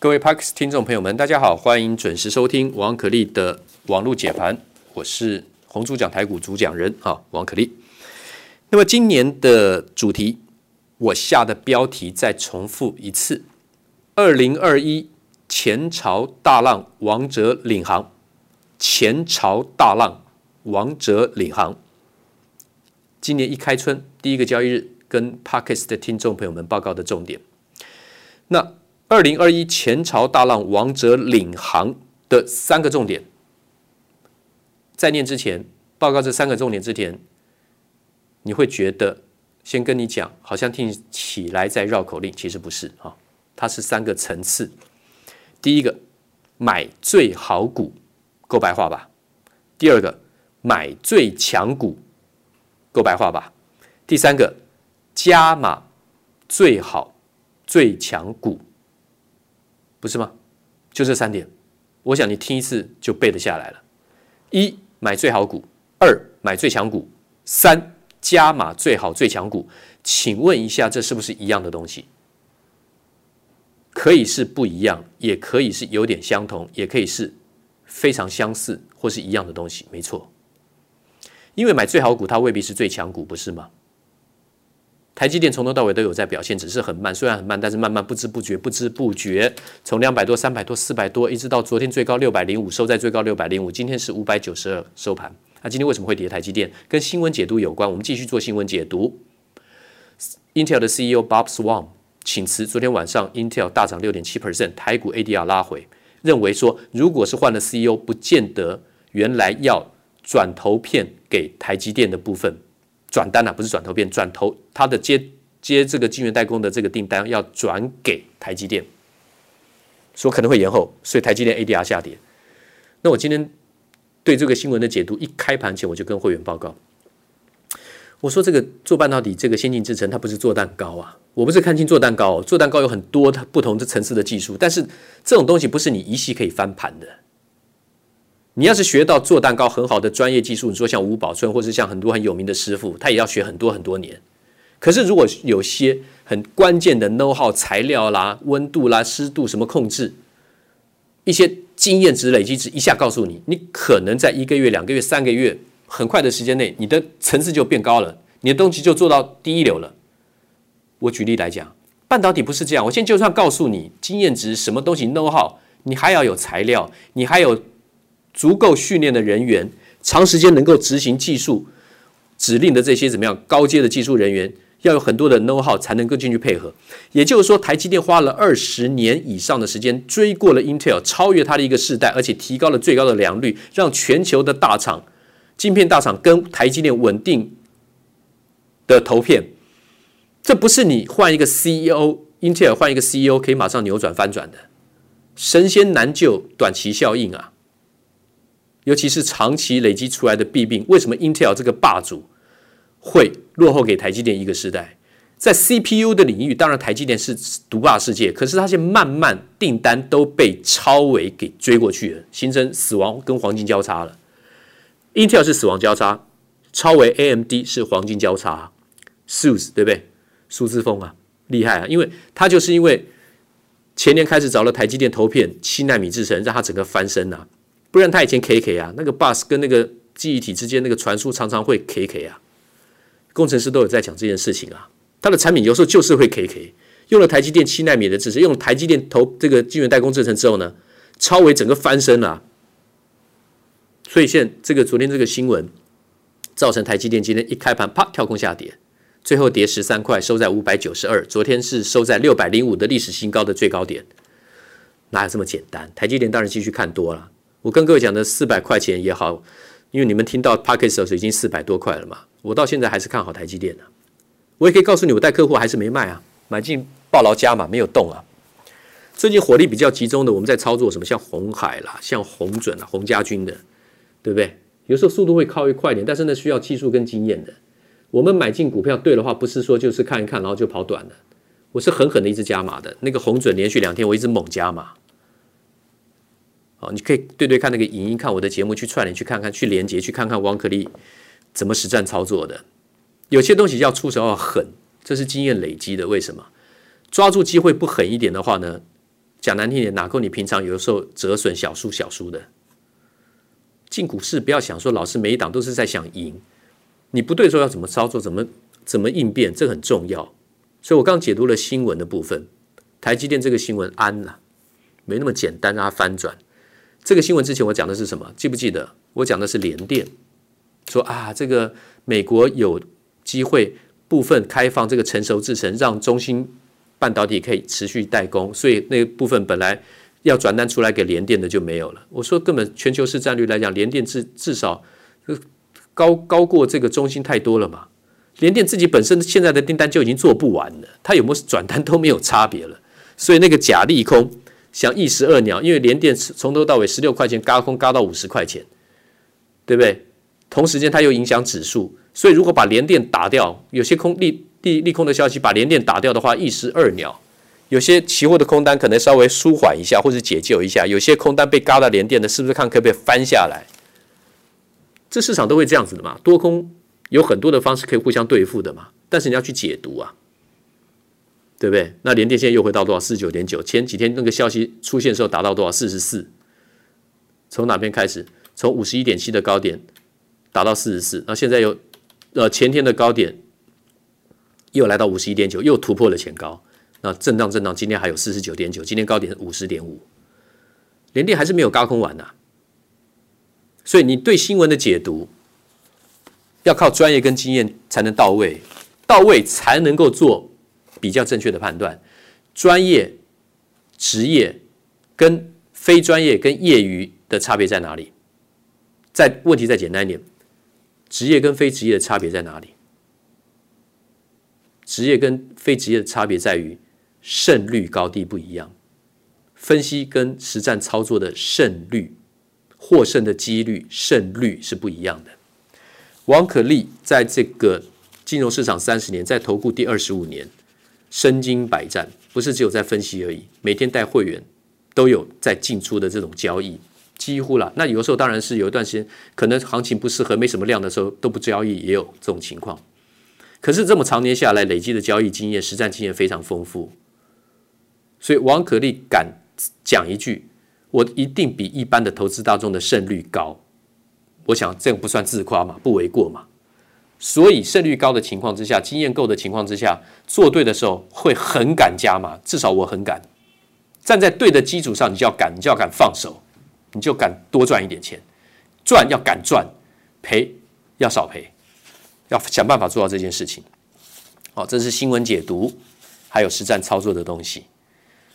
各位 Parks 听众朋友们，大家好，欢迎准时收听王可立的网络解盘。我是红猪讲台股主讲人啊，王可立。那么今年的主题，我下的标题再重复一次：二零二一前朝大浪，王者领航。前朝大浪，王者领航。今年一开春第一个交易日，跟 Parks 的听众朋友们报告的重点。那二零二一前朝大浪，王者领航的三个重点，在念之前，报告这三个重点之前，你会觉得先跟你讲，好像听起来在绕口令，其实不是啊，它是三个层次。第一个，买最好股，够白话吧？第二个，买最强股，够白话吧？第三个，加码最好最强股。不是吗？就这三点，我想你听一次就背得下来了。一买最好股，二买最强股，三加码最好最强股。请问一下，这是不是一样的东西？可以是不一样，也可以是有点相同，也可以是非常相似或是一样的东西。没错，因为买最好股，它未必是最强股，不是吗？台积电从头到尾都有在表现，只是很慢，虽然很慢，但是慢慢不知不觉，不知不觉从两百多、三百多、四百多，一直到昨天最高六百零五，收在最高六百零五，今天是五百九十二收盘。那、今天为什么会跌？台积电跟新闻解读有关，我们继续做新闻解读。Intel 的 CEO Bob Swan 请辞，昨天晚上 Intel 大涨六点七 percent，台股 ADR 拉回，认为说如果是换了 CEO，不见得原来要转投片给台积电的部分。转单啊，不是转投变，转投他的接接这个晶圆代工的这个订单要转给台积电，说可能会延后，所以台积电 ADR 下跌。那我今天对这个新闻的解读，一开盘前我就跟会员报告，我说这个做半导体这个先进制程，它不是做蛋糕啊，我不是看轻做蛋糕，做蛋糕有很多它不同的层次的技术，但是这种东西不是你一夕可以翻盘的。你要是学到做蛋糕很好的专业技术，你说像吴宝春，或是像很多很有名的师傅，他也要学很多很多年。可是如果有些很关键的 know how 材料啦、温度啦、湿度什么控制，一些经验值累积值一下告诉你，你可能在一个月、两个月、三个月很快的时间内，你的层次就变高了，你的东西就做到第一流了。我举例来讲，半导体不是这样。我现在就算告诉你经验值什么东西 know how，你还要有材料，你还有。足够训练的人员，长时间能够执行技术指令的这些怎么样高阶的技术人员，要有很多的 know how 才能够进去配合。也就是说，台积电花了二十年以上的时间追过了 Intel，超越它的一个世代，而且提高了最高的良率，让全球的大厂、晶片大厂跟台积电稳定的投片。这不是你换一个 CEO，Intel 换一个 CEO 可以马上扭转翻转的，神仙难救短期效应啊！尤其是长期累积出来的弊病，为什么 Intel 这个霸主会落后给台积电一个时代？在 CPU 的领域，当然台积电是独霸世界，可是它现在慢慢订单都被超微给追过去了，形成死亡跟黄金交叉了。Intel 是死亡交叉，超微 AMD 是黄金交叉，SUSE 对不对？苏姿丰啊，厉害啊！因为他就是因为前年开始找了台积电投片七纳米制程，让它整个翻身啊。不然他以前 K K 啊，那个 bus 跟那个记忆体之间那个传输常常会 K K 啊，工程师都有在讲这件事情啊。他的产品有时候就是会 K K，用了台积电七纳米的制程，用了台积电投这个晶圆代工制程之后呢，超微整个翻身了啊。所以现这个昨天这个新闻，造成台积电今天一开盘啪跳空下跌，最后跌十三块，收在五百九十二。昨天是收在六百零五的历史新高的最高点，哪有这么简单？台积电当然继续看多了。我跟各位讲的四百块钱也好，因为你们听到 p a c k e t 的时候已经四百多块了嘛，我到现在还是看好台积电的。我也可以告诉你，我带客户还是没卖啊，买进抱牢加码没有动啊。最近火力比较集中的，我们在操作什么？像红海啦，像红准啦，红家军的，对不对？有时候速度会靠一快一点，但是呢，需要技术跟经验的。我们买进股票对的话，不是说就是看一看然后就跑短了，我是狠狠的一直加码的。那个红准连续两天我一直猛加码。哦，你可以对对看那个影音，看我的节目，去串联，去看看，去连接，去看看王可立怎么实战操作的。有些东西要出手要狠，这是经验累积的。为什么？抓住机会不狠一点的话呢？讲难听点，哪够你平常有的时候折损小输小输的？进股市不要想说老是每一档都是在想赢，你不对的时候要怎么操作，怎么怎么应变，这很重要。所以我刚解读了新闻的部分，台积电这个新闻安了，没那么简单让它翻转。这个新闻之前我讲的是什么？记不记得？我讲的是联电，说啊，这个美国有机会部分开放这个成熟制程，让中芯半导体可以持续代工，所以那部分本来要转单出来给联电的就没有了。我说根本全球市占率来讲，联电至至少高高过这个中芯太多了嘛。联电自己本身现在的订单就已经做不完了，它有没有转单都没有差别了。所以那个假利空想一石二鸟，因为联电从头到尾十六块钱嘎空嘎到五十块钱，对不对？同时间它又影响指数，所以如果把联电打掉，有些空利利利空的消息把联电打掉的话，一石二鸟。有些期货的空单可能稍微舒缓一下或者解救一下，有些空单被嘎到联电的，是不是看可不可以翻下来？这市场都会这样子的嘛，多空。有很多的方式可以互相对付的嘛，但是你要去解读啊，对不对？那联电现在又回到多少？四十九点九。前几天那个消息出现的时候达到多少？四十四。从哪边开始？从五十一点七的高点达到四十四。那现在又呃前天的高点又来到五十一点九，又突破了前高。那震荡震荡，今天还有四十九点九，今天高点五十点五。联电还是没有高空完呐、所以你对新闻的解读。要靠专业跟经验才能到位，到位才能够做比较正确的判断。专业、职业跟非专业跟业余的差别在哪里？再问题再简单一点，职业跟非职业的差别在哪里？职业跟非职业的差别在于胜率高低不一样，分析跟实战操作的胜率、获胜的几率、胜率是不一样的。王可立在这个金融市场三十年，在投顾第二十五年，身经百战，不是只有在分析而已，每天带会员都有在进出的这种交易，几乎了。那有时候当然是有一段时间，可能行情不适合，没什么量的时候都不交易，也有这种情况。可是这么长年下来累积的交易经验、实战经验非常丰富，所以王可立敢讲一句：我一定比一般的投资大众的胜率高。我想这个不算自夸嘛，不为过嘛。所以胜率高的情况之下，经验够的情况之下，做对的时候会很敢加码。至少我很敢站在对的基础上，你就要敢，你就要敢放手，你就敢多赚一点钱。赚要敢赚，赔要少赔，要想办法做到这件事情。好，这是新闻解读，还有实战操作的东西。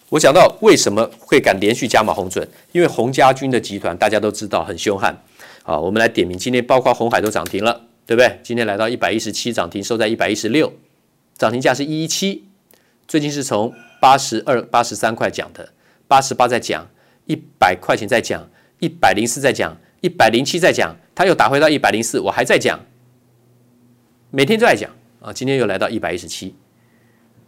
我讲到为什么会敢连续加码红准，因为洪家军的集团大家都知道很凶悍。好，我们来点名，今天包括红海都涨停了，对不对？今天来到一百一十七涨停，收在一百一十六，涨停价是一一七。最近是从八十二、八十三块讲的，八十八在讲，一百块钱在讲，一百零四在讲，一百零七在讲，它又打回到一百零四，我还在讲，每天都在讲啊。今天又来到一百一十七，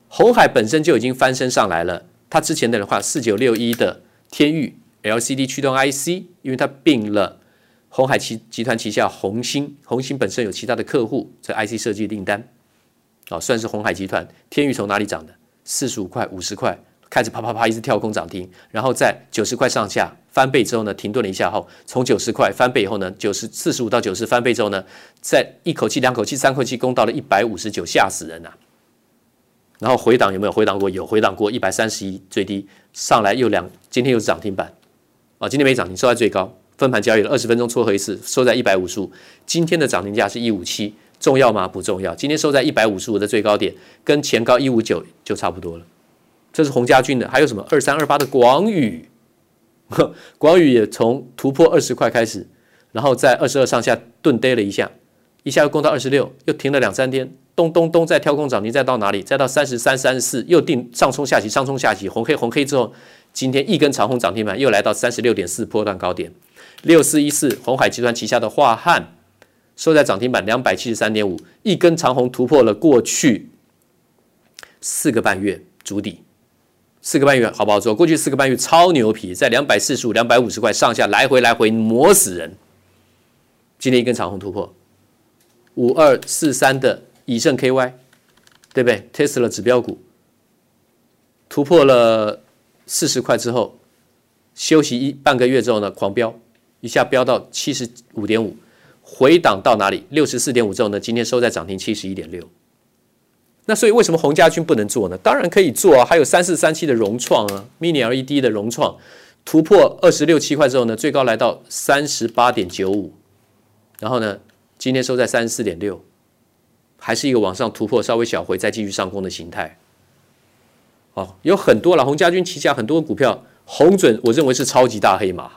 红海本身就已经翻身上来了。它之前的话，四九六一的天域 LCD 驱动 IC，因为它并了。鸿海旗集团旗下鸿芯，鸿芯本身有其他的客户，这 IC 设计订单，啊，算是鸿海集团。天宇从哪里涨的？四十五块、五十块开始啪啪啪一直跳空涨停，然后在九十块上下翻倍之后呢，停顿了一下后，从九十块翻倍以后呢，九十四十五到九十翻倍之后呢，在一口气、两口气、三口气攻到了一百五十九，吓死人呐、啊！然后回档有没有回档过？有回档过，一百三十一最低上来又两，今天又是涨停板，啊，今天没涨停，收在最高。分盘交易了二十分钟撮合一次，收在一百五十五。今天的涨停价是一五七，重要吗？不重要。今天收在一百五十五的最高点，跟前高一五九就差不多了。这是洪家俊的，还有什么二三二八的广宇？广宇也从突破二十块开始，然后在二十二上下顿跌了一下，一下又攻到二十六，又停了两三天，咚咚咚再跳空涨停，再到哪里？再到三十三、三十四，又定上冲下洗，上冲下洗，红黑红黑之后，今天一根长红涨停板又来到三十六点四波段高点。六四一四，鸿海集团旗下的华汉收在涨停板两百七十三点五，一根长红突破了过去四个半月筑底，四个半月好不好做？过去四个半月超牛皮，在两百四十五、两百五十块上下来回来回磨死人。今天一根长红突破，五二四三的以盛 KY，对不对？Tesla 指标股突破了四十块之后，休息一半个月之后呢，狂飙一下飙到七十五点五，回档到哪里？六十四点五之后呢，今天收在涨停七十一点六。那所以为什么洪家军不能做呢？当然可以做啊，还有三四三七的融创啊，Mini LED 的融创突破二十六七块之后呢，最高来到三十八点九五，然后呢，今天收在三十四点六，还是一个往上突破，稍微小回再继续上攻的形态。哦，有很多了，洪家军旗下很多股票，红准我认为是超级大黑马，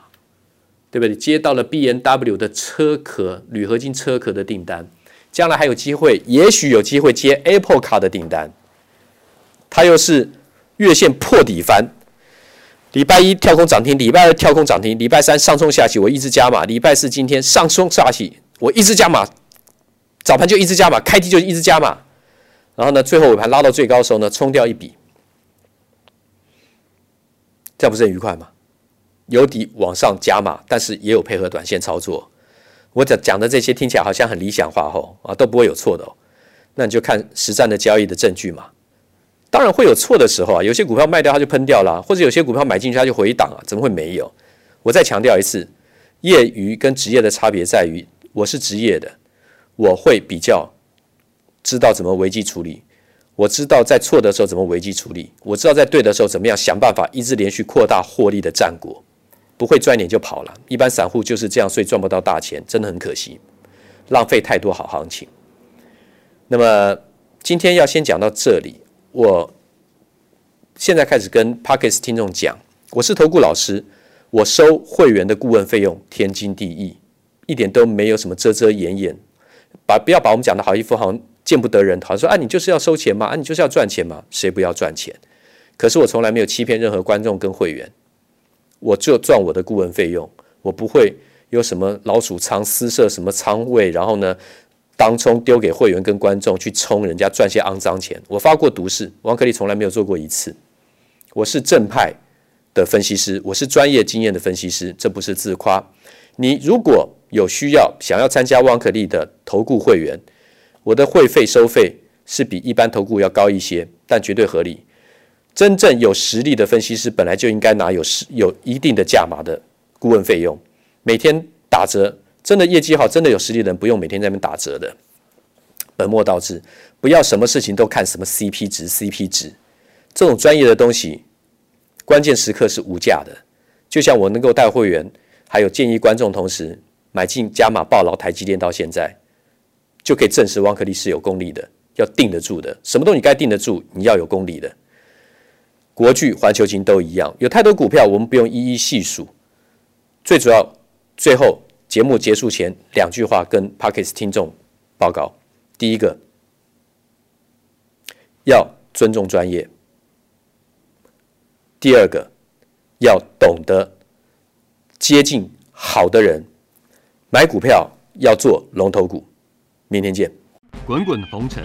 对不对？接到了 BMW 的车壳铝合金车壳的订单，将来还有机会，也许有机会接 Apple 卡的订单。它又是月线破底翻，礼拜一跳空涨停，礼拜二跳空涨停，礼拜三上冲下洗，我一直加码，礼拜四今天上冲下洗，我一直加码，早盘就一直加码，开低就一直加码，然后呢，最后尾盘拉到最高的时候呢，冲掉一笔。这样不是很愉快吗？有底往上加码，但是也有配合短线操作。我讲讲的这些听起来好像很理想化吼啊，都不会有错的哦。那你就看实战的交易的证据嘛。当然会有错的时候啊，有些股票卖掉它就喷掉了，或者有些股票买进去它就回档啊，怎么会没有？我再强调一次，业余跟职业的差别在于，我是职业的，我会比较知道怎么危机处理。我知道在错的时候怎么危机处理，我知道在对的时候怎么样想办法一直连续扩大获利的战果，不会赚一点就跑了。一般散户就是这样，所以赚不到大钱，真的很可惜，浪费太多好行情。那么今天要先讲到这里，我现在开始跟 Pockets 听众讲，我是投顾老师，我收会员的顾问费用天经地义，一点都没有什么遮遮掩掩，把不要把我们讲的好一副好像。见不得人，好像说啊，你就是要收钱嘛，啊，你就是要赚钱嘛，谁不要赚钱？可是我从来没有欺骗任何观众跟会员，我就赚我的顾问费用，我不会有什么老鼠仓私设什么仓位，然后呢，当冲丢给会员跟观众去冲人家赚些肮脏钱。我发过毒誓，王可立从来没有做过一次。我是正派的分析师，我是专业经验的分析师，这不是自夸。你如果有需要，想要参加王可立的投顾会员。我的会费收费是比一般投顾要高一些，但绝对合理。真正有实力的分析师本来就应该拿有实有一定的价码的顾问费用，每天打折。真的业绩好、真的有实力的人不用每天在那边打折的。本末倒置，不要什么事情都看什么 CP 值、CP 值这种专业的东西，关键时刻是无价的。就像我能够带会员，还有建议观众同时买进加码抱牢台积电到现在。就可以证实汪克立是有功力的，要定得住的。什么东西该定得住，你要有功力的。国巨、环球金都一样，有太多股票，我们不用一一细数。最主要，最后节目结束前两句话跟 Parkes 听众报告：第一个，要尊重专业；第二个，要懂得接近好的人。买股票要做龙头股。明天见。滚滚红尘，